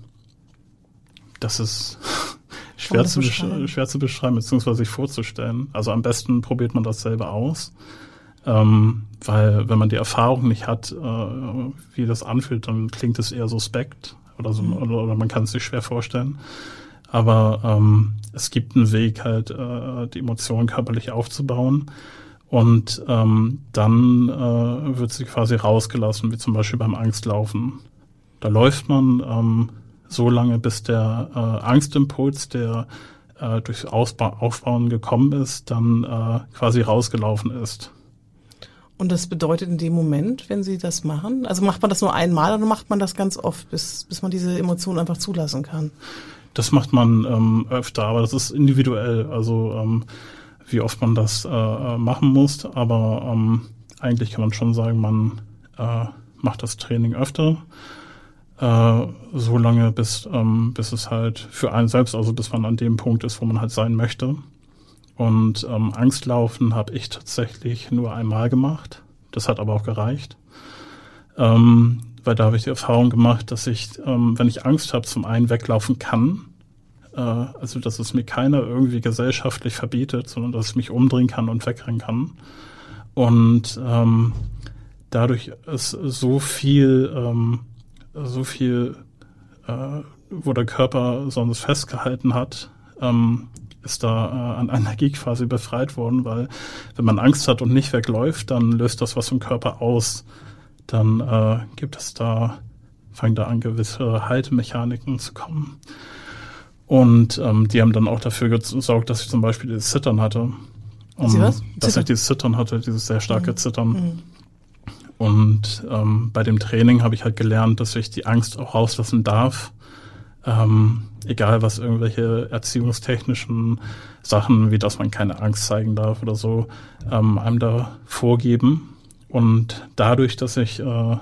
das ist schwer zu, schwer zu beschreiben, beziehungsweise sich vorzustellen. Also am besten probiert man das selber aus. Ähm, weil wenn man die Erfahrung nicht hat, äh, wie das anfühlt, dann klingt es eher suspekt oder, so, mhm. oder, oder, man kann es sich schwer vorstellen. Aber ähm, es gibt einen Weg, halt äh, die Emotionen körperlich aufzubauen. Und ähm, dann äh, wird sie quasi rausgelassen, wie zum Beispiel beim Angstlaufen. Da läuft man ähm, so lange, bis der äh, Angstimpuls, der äh, durchs Ausba Aufbauen gekommen ist, dann äh, quasi rausgelaufen ist. Und das bedeutet in dem Moment, wenn Sie das machen, also macht man das nur einmal oder macht man das ganz oft, bis, bis man diese Emotionen einfach zulassen kann? Das macht man ähm, öfter, aber das ist individuell, also ähm, wie oft man das äh, machen muss. Aber ähm, eigentlich kann man schon sagen, man äh, macht das Training öfter äh, so lange, bis, ähm, bis es halt für einen selbst, also bis man an dem Punkt ist, wo man halt sein möchte. Und ähm, Angstlaufen habe ich tatsächlich nur einmal gemacht. Das hat aber auch gereicht. Ähm, weil da habe ich die Erfahrung gemacht, dass ich, ähm, wenn ich Angst habe, zum einen weglaufen kann. Äh, also, dass es mir keiner irgendwie gesellschaftlich verbietet, sondern dass ich mich umdrehen kann und wegrennen kann. Und ähm, dadurch ist so viel ähm, so viel, äh, wo der Körper sonst festgehalten hat, ähm, ist da äh, an Energie quasi befreit worden, weil wenn man Angst hat und nicht wegläuft, dann löst das was im Körper aus. Dann äh, gibt es da, fangen da an gewisse Haltemechaniken zu kommen. Und ähm, die haben dann auch dafür gesorgt, dass ich zum Beispiel dieses Zittern hatte. Um, Sie was? Dass Zittern. ich dieses Zittern hatte, dieses sehr starke mhm. Zittern. Mhm. Und ähm, bei dem Training habe ich halt gelernt, dass ich die Angst auch rauslassen darf. Ähm, egal was irgendwelche erziehungstechnischen Sachen, wie dass man keine Angst zeigen darf oder so, ähm, einem da vorgeben. Und dadurch, dass ich äh,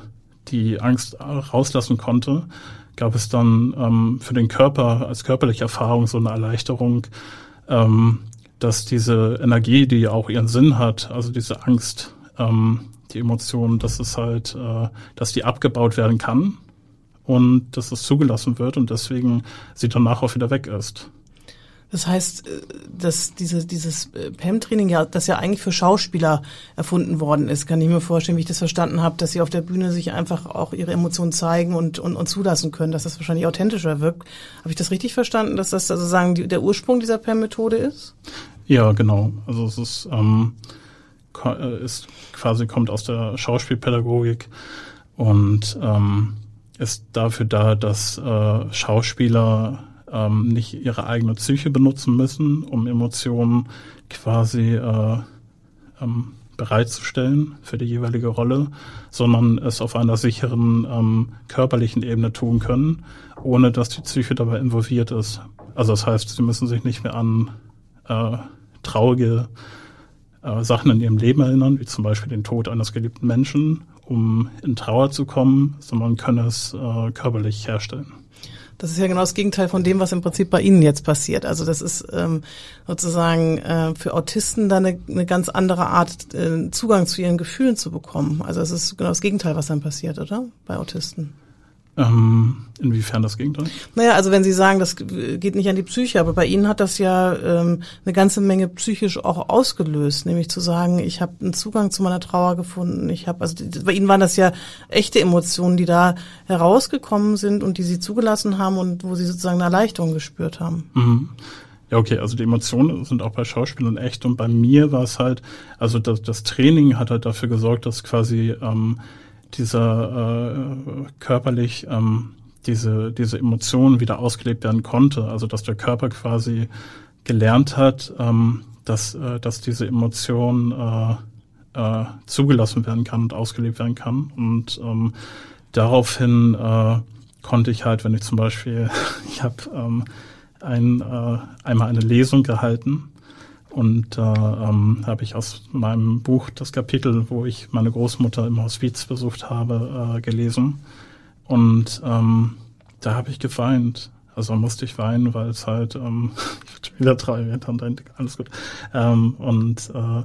die Angst rauslassen konnte, gab es dann ähm, für den Körper als körperliche Erfahrung so eine Erleichterung, ähm, dass diese Energie, die auch ihren Sinn hat, also diese Angst, ähm, die Emotionen, dass es halt, äh, dass die abgebaut werden kann und dass es zugelassen wird und deswegen sie danach auch wieder weg ist. Das heißt, äh, dass diese, dieses äh, PEM-Training ja, das ja eigentlich für Schauspieler erfunden worden ist, kann ich mir vorstellen, wie ich das verstanden habe, dass sie auf der Bühne sich einfach auch ihre Emotionen zeigen und, und, und zulassen können, dass das wahrscheinlich authentischer wirkt. Habe ich das richtig verstanden, dass das also sagen die, der Ursprung dieser PEM-Methode ist? Ja, genau. Also es ist, ähm, äh, ist quasi kommt aus der Schauspielpädagogik und ähm, ist dafür da, dass äh, Schauspieler ähm, nicht ihre eigene Psyche benutzen müssen, um Emotionen quasi äh, ähm, bereitzustellen für die jeweilige Rolle, sondern es auf einer sicheren ähm, körperlichen Ebene tun können, ohne dass die Psyche dabei involviert ist. Also das heißt, sie müssen sich nicht mehr an äh, traurige äh, Sachen in ihrem Leben erinnern, wie zum Beispiel den Tod eines geliebten Menschen, um in Trauer zu kommen, sondern können es äh, körperlich herstellen. Das ist ja genau das Gegenteil von dem, was im Prinzip bei Ihnen jetzt passiert. Also das ist ähm, sozusagen äh, für Autisten dann eine, eine ganz andere Art, äh, Zugang zu ihren Gefühlen zu bekommen. Also es ist genau das Gegenteil, was dann passiert, oder? Bei Autisten. Ähm, inwiefern das Gegenteil? Naja, also wenn Sie sagen, das geht nicht an die Psyche, aber bei Ihnen hat das ja ähm, eine ganze Menge psychisch auch ausgelöst, nämlich zu sagen, ich habe einen Zugang zu meiner Trauer gefunden. Ich habe, also bei Ihnen waren das ja echte Emotionen, die da herausgekommen sind und die Sie zugelassen haben und wo Sie sozusagen eine Erleichterung gespürt haben. Mhm. Ja, okay, also die Emotionen sind auch bei Schauspielern echt und bei mir war es halt, also das, das Training hat halt dafür gesorgt, dass quasi ähm, dieser äh, körperlich ähm, diese, diese Emotionen wieder ausgelebt werden konnte. Also dass der Körper quasi gelernt hat, ähm, dass, äh, dass diese Emotion äh, äh, zugelassen werden kann und ausgelebt werden kann. Und ähm, daraufhin äh, konnte ich halt, wenn ich zum Beispiel, ich habe ähm, ein, äh, einmal eine Lesung gehalten und da ähm, habe ich aus meinem Buch das Kapitel, wo ich meine Großmutter im Hospiz besucht habe, äh, gelesen. Und ähm, da habe ich geweint. Also musste ich weinen, weil es halt, ähm, ich bin wieder drei Meter alles gut. Ähm, und äh,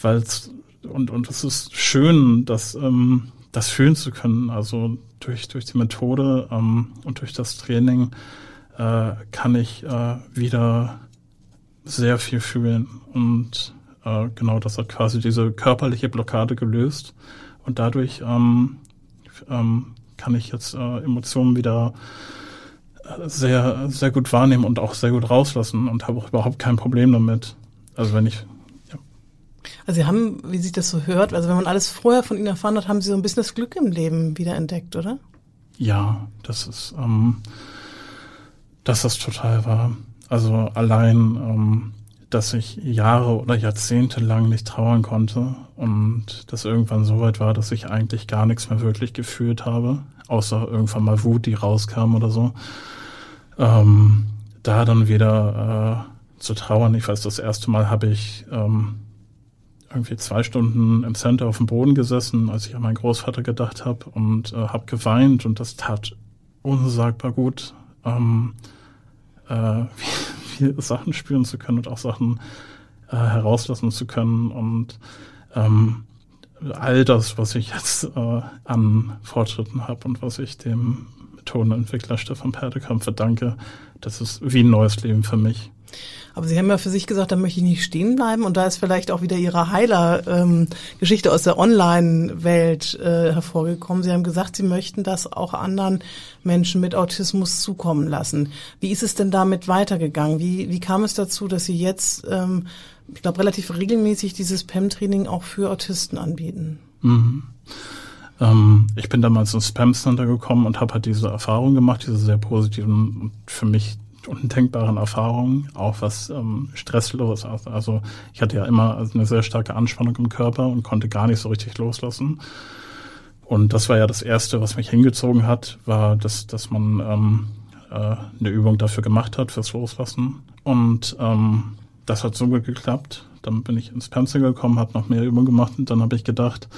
weil es und und es ist schön, dass ähm, das fühlen zu können. Also durch durch die Methode ähm, und durch das Training äh, kann ich äh, wieder sehr viel fühlen und äh, genau das hat quasi diese körperliche Blockade gelöst und dadurch ähm, ähm, kann ich jetzt äh, Emotionen wieder äh, sehr sehr gut wahrnehmen und auch sehr gut rauslassen und habe auch überhaupt kein Problem damit. Also wenn ich ja. also Sie haben, wie sich das so hört, also wenn man alles vorher von Ihnen erfahren hat, haben Sie so ein bisschen das Glück im Leben wieder entdeckt, oder? Ja, das ist ähm, das ist total wahr. Also allein, ähm, dass ich Jahre oder Jahrzehnte lang nicht trauern konnte und das irgendwann so weit war, dass ich eigentlich gar nichts mehr wirklich gefühlt habe, außer irgendwann mal Wut, die rauskam oder so. Ähm, da dann wieder äh, zu trauern. Ich weiß, das erste Mal habe ich ähm, irgendwie zwei Stunden im Center auf dem Boden gesessen, als ich an meinen Großvater gedacht habe und äh, habe geweint und das tat unsagbar gut. Ähm, äh, viele Sachen spüren zu können und auch Sachen äh, herauslassen zu können und ähm, all das, was ich jetzt äh, an Fortschritten habe und was ich dem Methodenentwickler Stefan Perdekamp verdanke, das ist wie ein neues Leben für mich. Aber Sie haben ja für sich gesagt, da möchte ich nicht stehen bleiben. Und da ist vielleicht auch wieder Ihre Heiler-Geschichte ähm, aus der Online-Welt äh, hervorgekommen. Sie haben gesagt, Sie möchten das auch anderen Menschen mit Autismus zukommen lassen. Wie ist es denn damit weitergegangen? Wie, wie kam es dazu, dass Sie jetzt, ähm, ich glaube, relativ regelmäßig dieses PEM-Training auch für Autisten anbieten? Mhm. Ähm, ich bin damals ins Spam Center gekommen und habe halt diese Erfahrung gemacht, diese sehr positiven und für mich undenkbaren Erfahrungen, auch was ähm, stresslos. Also ich hatte ja immer eine sehr starke Anspannung im Körper und konnte gar nicht so richtig loslassen. Und das war ja das Erste, was mich hingezogen hat, war, dass, dass man ähm, äh, eine Übung dafür gemacht hat, fürs Loslassen. Und ähm, das hat so gut geklappt. Dann bin ich ins Pencil gekommen, habe noch mehr Übungen gemacht und dann habe ich gedacht,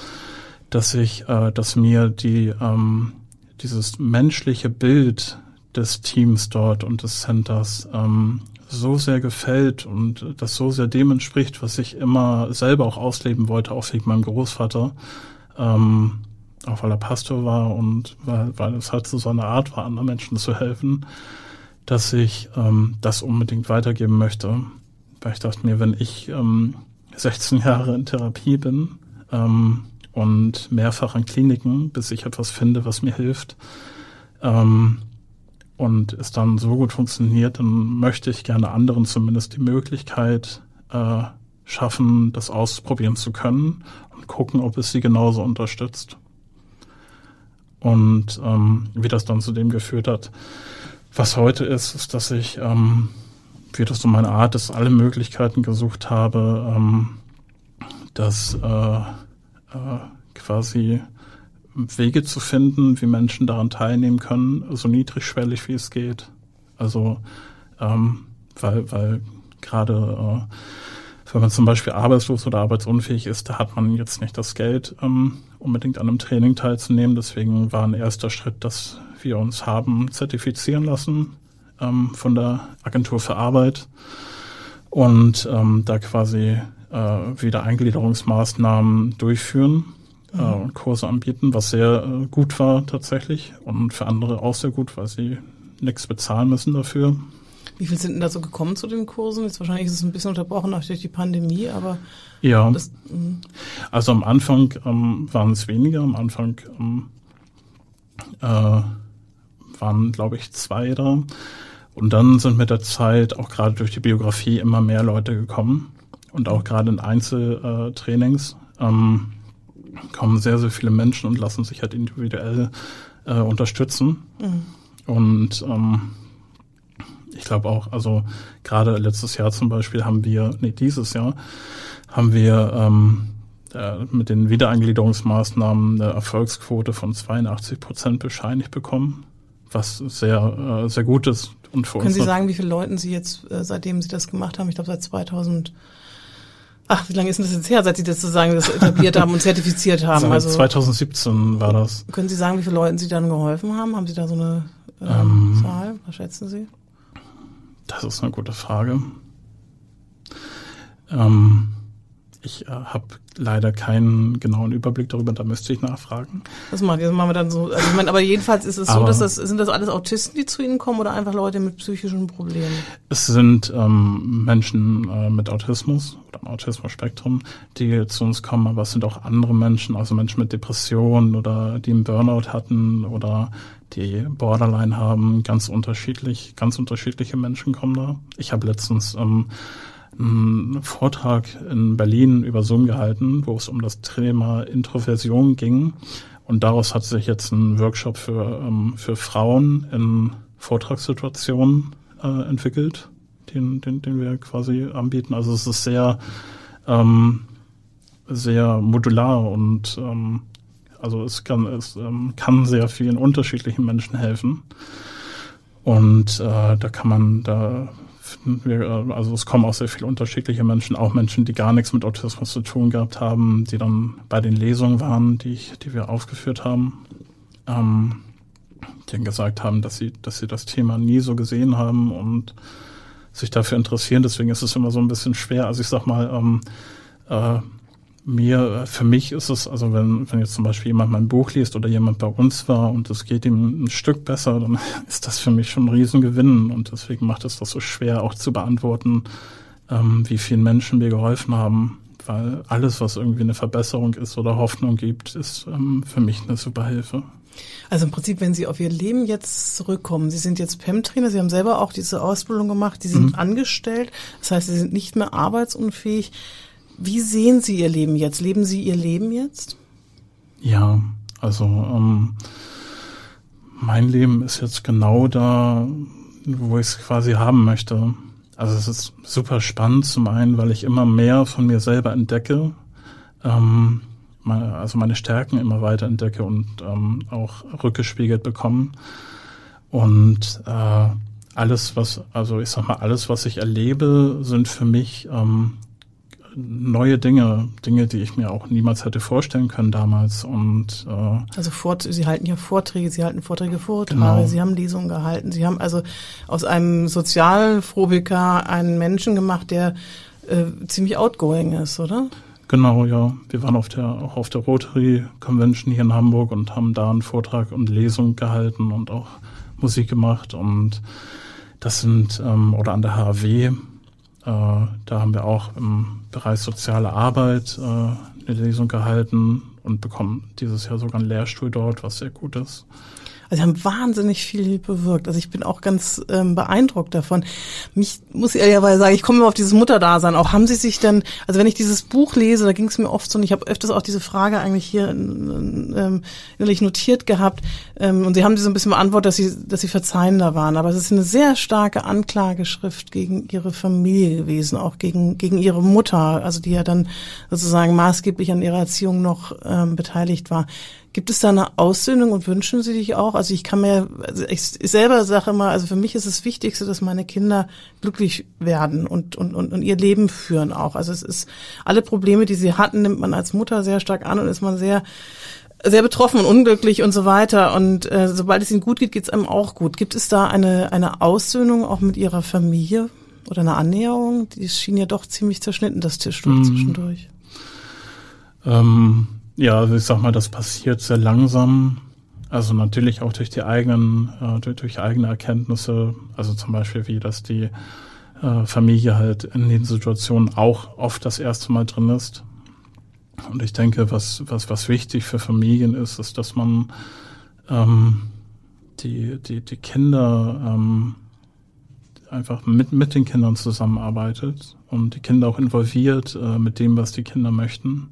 dass ich, äh, dass mir die ähm, dieses menschliche Bild des Teams dort und des Centers ähm, so sehr gefällt und das so sehr dem entspricht, was ich immer selber auch ausleben wollte, auch wegen meinem Großvater, ähm, auch weil er Pastor war und weil, weil es halt so seine Art war, anderen Menschen zu helfen, dass ich ähm, das unbedingt weitergeben möchte. Weil ich dachte mir, wenn ich ähm, 16 Jahre in Therapie bin ähm, und mehrfach in Kliniken, bis ich etwas finde, was mir hilft, ähm, und es dann so gut funktioniert, dann möchte ich gerne anderen zumindest die Möglichkeit äh, schaffen, das ausprobieren zu können und gucken, ob es sie genauso unterstützt. Und ähm, wie das dann zu dem geführt hat, was heute ist, ist, dass ich, ähm, wie das so meine Art ist, alle Möglichkeiten gesucht habe, ähm, dass äh, äh, quasi Wege zu finden, wie Menschen daran teilnehmen können, so niedrigschwellig wie es geht. Also ähm, weil, weil gerade äh, wenn man zum Beispiel arbeitslos oder arbeitsunfähig ist, da hat man jetzt nicht das Geld, ähm, unbedingt an einem Training teilzunehmen. Deswegen war ein erster Schritt, dass wir uns haben zertifizieren lassen ähm, von der Agentur für Arbeit und ähm, da quasi äh, wieder Eingliederungsmaßnahmen durchführen äh, mhm. Kurse anbieten, was sehr äh, gut war tatsächlich und für andere auch sehr gut, weil sie nichts bezahlen müssen dafür. Wie viel sind denn da so gekommen zu den Kursen? Jetzt wahrscheinlich ist es ein bisschen unterbrochen auch durch die Pandemie, aber ja. Das, mhm. also am Anfang ähm, waren es weniger. Am Anfang ähm, äh, waren, glaube ich, zwei da. Und dann sind mit der Zeit auch gerade durch die Biografie immer mehr Leute gekommen und auch gerade in Einzeltrainings ähm, kommen sehr, sehr viele Menschen und lassen sich halt individuell äh, unterstützen. Mhm. Und ähm, ich glaube auch, also gerade letztes Jahr zum Beispiel haben wir, nee, dieses Jahr haben wir ähm, äh, mit den Wiedereingliederungsmaßnahmen eine Erfolgsquote von 82 Prozent bescheinigt bekommen, was sehr, äh, sehr gut ist. Und für Können uns Sie sagen, wie viele Leuten Sie jetzt, äh, seitdem Sie das gemacht haben, ich glaube seit 2000 Ach, wie lange ist denn das jetzt her, seit Sie das sozusagen das etabliert haben und zertifiziert haben? Also 2017 war das. Können Sie sagen, wie viele Leuten Sie dann geholfen haben? Haben Sie da so eine äh, ähm, Zahl? Was schätzen Sie? Das ist eine gute Frage. Ähm, ich äh, habe leider keinen genauen Überblick darüber, da müsste ich nachfragen. Das machen wir, das machen wir dann so. Also ich meine, aber jedenfalls ist es aber so, dass das, sind das alles Autisten, die zu Ihnen kommen oder einfach Leute mit psychischen Problemen? Es sind ähm, Menschen äh, mit Autismus oder im Autismus-Spektrum, die zu uns kommen, aber es sind auch andere Menschen, also Menschen mit Depressionen oder die einen Burnout hatten oder die Borderline haben, ganz unterschiedlich, ganz unterschiedliche Menschen kommen da. Ich habe letztens ähm, einen Vortrag in Berlin über Zoom gehalten, wo es um das Thema Introversion ging. Und daraus hat sich jetzt ein Workshop für, ähm, für Frauen in Vortragssituationen äh, entwickelt, den, den, den wir quasi anbieten. Also es ist sehr, ähm, sehr modular und ähm, also es kann, es ähm, kann sehr vielen unterschiedlichen Menschen helfen. Und äh, da kann man, da finden wir, also es kommen auch sehr viele unterschiedliche Menschen, auch Menschen, die gar nichts mit Autismus zu tun gehabt haben, die dann bei den Lesungen waren, die, ich, die wir aufgeführt haben, ähm, die gesagt haben, dass sie, dass sie das Thema nie so gesehen haben und sich dafür interessieren. Deswegen ist es immer so ein bisschen schwer. Also ich sag mal, ähm, äh, mir, für mich ist es, also wenn, wenn jetzt zum Beispiel jemand mein Buch liest oder jemand bei uns war und es geht ihm ein Stück besser, dann ist das für mich schon ein Riesengewinn und deswegen macht es das so schwer auch zu beantworten, ähm, wie vielen Menschen wir geholfen haben, weil alles, was irgendwie eine Verbesserung ist oder Hoffnung gibt, ist ähm, für mich eine super Hilfe. Also im Prinzip, wenn Sie auf Ihr Leben jetzt zurückkommen, Sie sind jetzt PEM-Trainer, Sie haben selber auch diese Ausbildung gemacht, Sie sind mhm. angestellt, das heißt, Sie sind nicht mehr arbeitsunfähig. Wie sehen Sie Ihr Leben jetzt? Leben Sie Ihr Leben jetzt? Ja, also ähm, mein Leben ist jetzt genau da, wo ich es quasi haben möchte. Also es ist super spannend zum einen, weil ich immer mehr von mir selber entdecke, ähm, meine, also meine Stärken immer weiter entdecke und ähm, auch rückgespiegelt bekommen. Und äh, alles, was, also ich sag mal, alles, was ich erlebe, sind für mich ähm, neue Dinge, Dinge, die ich mir auch niemals hätte vorstellen können damals. Und äh, also Vort Sie halten ja Vorträge, Sie halten Vorträge, Vorträge, genau. Sie haben Lesungen gehalten, Sie haben also aus einem Sozialphobiker einen Menschen gemacht, der äh, ziemlich outgoing ist, oder? Genau, ja. Wir waren auf der, auch auf der Rotary Convention hier in Hamburg und haben da einen Vortrag und Lesung gehalten und auch Musik gemacht und das sind, ähm, oder an der HW, da haben wir auch im Bereich soziale Arbeit äh, eine Lesung gehalten und bekommen dieses Jahr sogar einen Lehrstuhl dort, was sehr gut ist. Also sie haben wahnsinnig viel bewirkt. Also ich bin auch ganz ähm, beeindruckt davon. Mich muss ich ehrlicherweise sagen, ich komme immer auf dieses Mutterdasein. Auch haben Sie sich denn, also wenn ich dieses Buch lese, da ging es mir oft so, und ich habe öfters auch diese Frage eigentlich hier ähm, innerlich notiert gehabt, ähm, und Sie haben sie so ein bisschen beantwortet, dass Sie, dass Sie verzeihender waren. Aber es ist eine sehr starke Anklageschrift gegen Ihre Familie gewesen, auch gegen, gegen Ihre Mutter, also die ja dann sozusagen maßgeblich an ihrer Erziehung noch ähm, beteiligt war. Gibt es da eine Aussöhnung und wünschen Sie dich auch? Also ich kann mir, also ich, selber sage immer, also für mich ist das Wichtigste, dass meine Kinder glücklich werden und, und, und, und ihr Leben führen auch. Also es ist, alle Probleme, die sie hatten, nimmt man als Mutter sehr stark an und ist man sehr, sehr betroffen und unglücklich und so weiter. Und äh, sobald es ihnen gut geht, geht es einem auch gut. Gibt es da eine, eine Aussöhnung auch mit ihrer Familie oder eine Annäherung? Die schien ja doch ziemlich zerschnitten, das Tischtuch mm. zwischendurch. Ähm ja, also ich sag mal, das passiert sehr langsam. Also natürlich auch durch die eigenen, äh, durch, durch, eigene Erkenntnisse. Also zum Beispiel wie, dass die äh, Familie halt in den Situationen auch oft das erste Mal drin ist. Und ich denke, was, was, was wichtig für Familien ist, ist, dass man ähm, die, die, die Kinder ähm, einfach mit, mit den Kindern zusammenarbeitet und die Kinder auch involviert äh, mit dem, was die Kinder möchten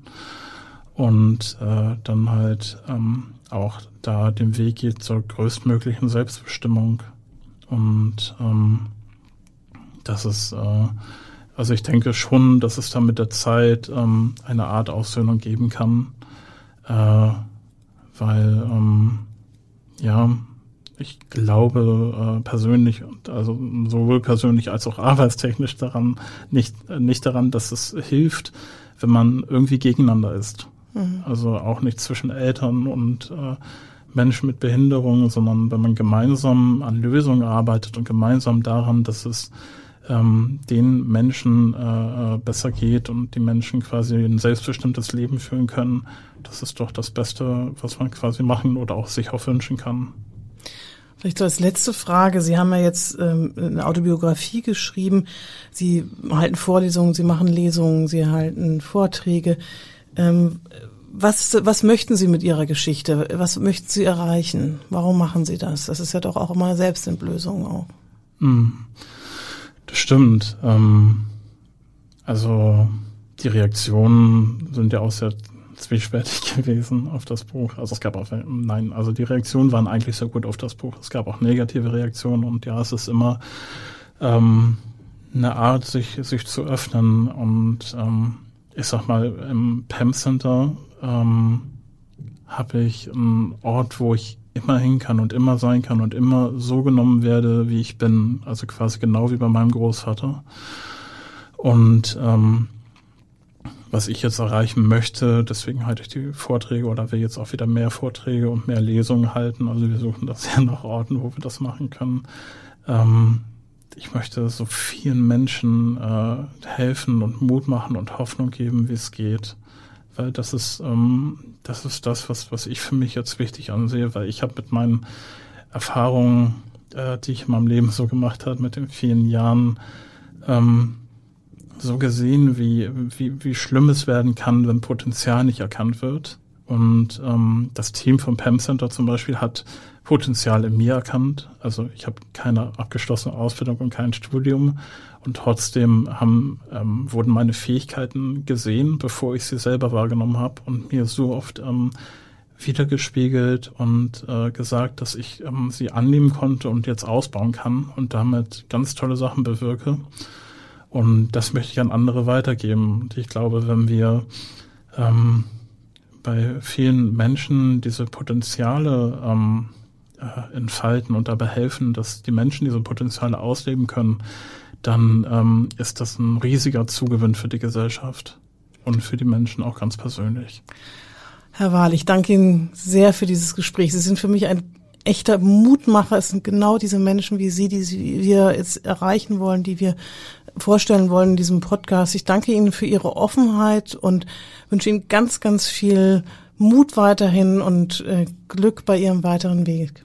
und äh, dann halt ähm, auch da den Weg geht zur größtmöglichen Selbstbestimmung. Und ähm, das ist, äh, also ich denke schon, dass es da mit der Zeit ähm, eine Art Aussöhnung geben kann, äh, weil ähm, ja, ich glaube äh, persönlich, also sowohl persönlich als auch arbeitstechnisch daran, nicht, nicht daran, dass es hilft, wenn man irgendwie gegeneinander ist. Mhm. Also auch nicht zwischen Eltern und äh, Menschen mit Behinderung, sondern wenn man gemeinsam an Lösungen arbeitet und gemeinsam daran, dass es ähm, den Menschen äh, äh, besser geht und die Menschen quasi ein selbstbestimmtes Leben führen können, das ist doch das Beste, was man quasi machen oder auch sich auch wünschen kann. Vielleicht so als letzte Frage. Sie haben ja jetzt ähm, eine Autobiografie geschrieben. Sie halten Vorlesungen, Sie machen Lesungen, Sie halten Vorträge. Ähm, was, was möchten Sie mit Ihrer Geschichte? Was möchten Sie erreichen? Warum machen Sie das? Das ist ja doch auch immer Selbstentblößung auch. Mm, das stimmt. Ähm, also die Reaktionen sind ja auch sehr zwiespältig gewesen auf das Buch. Also es gab auch, nein, also die Reaktionen waren eigentlich sehr gut auf das Buch. Es gab auch negative Reaktionen und ja, es ist immer ähm, eine Art, sich, sich zu öffnen und ähm, ich sag mal, im PAM Center ähm, habe ich einen Ort, wo ich immer hin kann und immer sein kann und immer so genommen werde, wie ich bin. Also quasi genau wie bei meinem Großvater. Und ähm, was ich jetzt erreichen möchte, deswegen halte ich die Vorträge oder will jetzt auch wieder mehr Vorträge und mehr Lesungen halten. Also wir suchen das ja nach Orten, wo wir das machen können. Ähm, ich möchte so vielen Menschen äh, helfen und Mut machen und Hoffnung geben, wie es geht. Weil das ist, ähm, das ist das, was, was ich für mich jetzt wichtig ansehe, weil ich habe mit meinen Erfahrungen, äh, die ich in meinem Leben so gemacht habe, mit den vielen Jahren, ähm, so gesehen, wie, wie, wie schlimm es werden kann, wenn Potenzial nicht erkannt wird. Und ähm, das Team vom PAM Center zum Beispiel hat Potenzial in mir erkannt. Also ich habe keine abgeschlossene Ausbildung und kein Studium und trotzdem haben, ähm, wurden meine Fähigkeiten gesehen, bevor ich sie selber wahrgenommen habe und mir so oft ähm, wiedergespiegelt und äh, gesagt, dass ich ähm, sie annehmen konnte und jetzt ausbauen kann und damit ganz tolle Sachen bewirke. Und das möchte ich an andere weitergeben. Und ich glaube, wenn wir ähm, bei vielen Menschen diese Potenziale ähm, äh, entfalten und dabei helfen, dass die Menschen diese Potenziale ausleben können, dann ähm, ist das ein riesiger Zugewinn für die Gesellschaft und für die Menschen auch ganz persönlich. Herr Wahl, ich danke Ihnen sehr für dieses Gespräch. Sie sind für mich ein echter Mutmacher. Es sind genau diese Menschen wie Sie, die wir jetzt erreichen wollen, die wir vorstellen wollen in diesem Podcast. Ich danke Ihnen für Ihre Offenheit und wünsche Ihnen ganz, ganz viel Mut weiterhin und äh, Glück bei Ihrem weiteren Weg.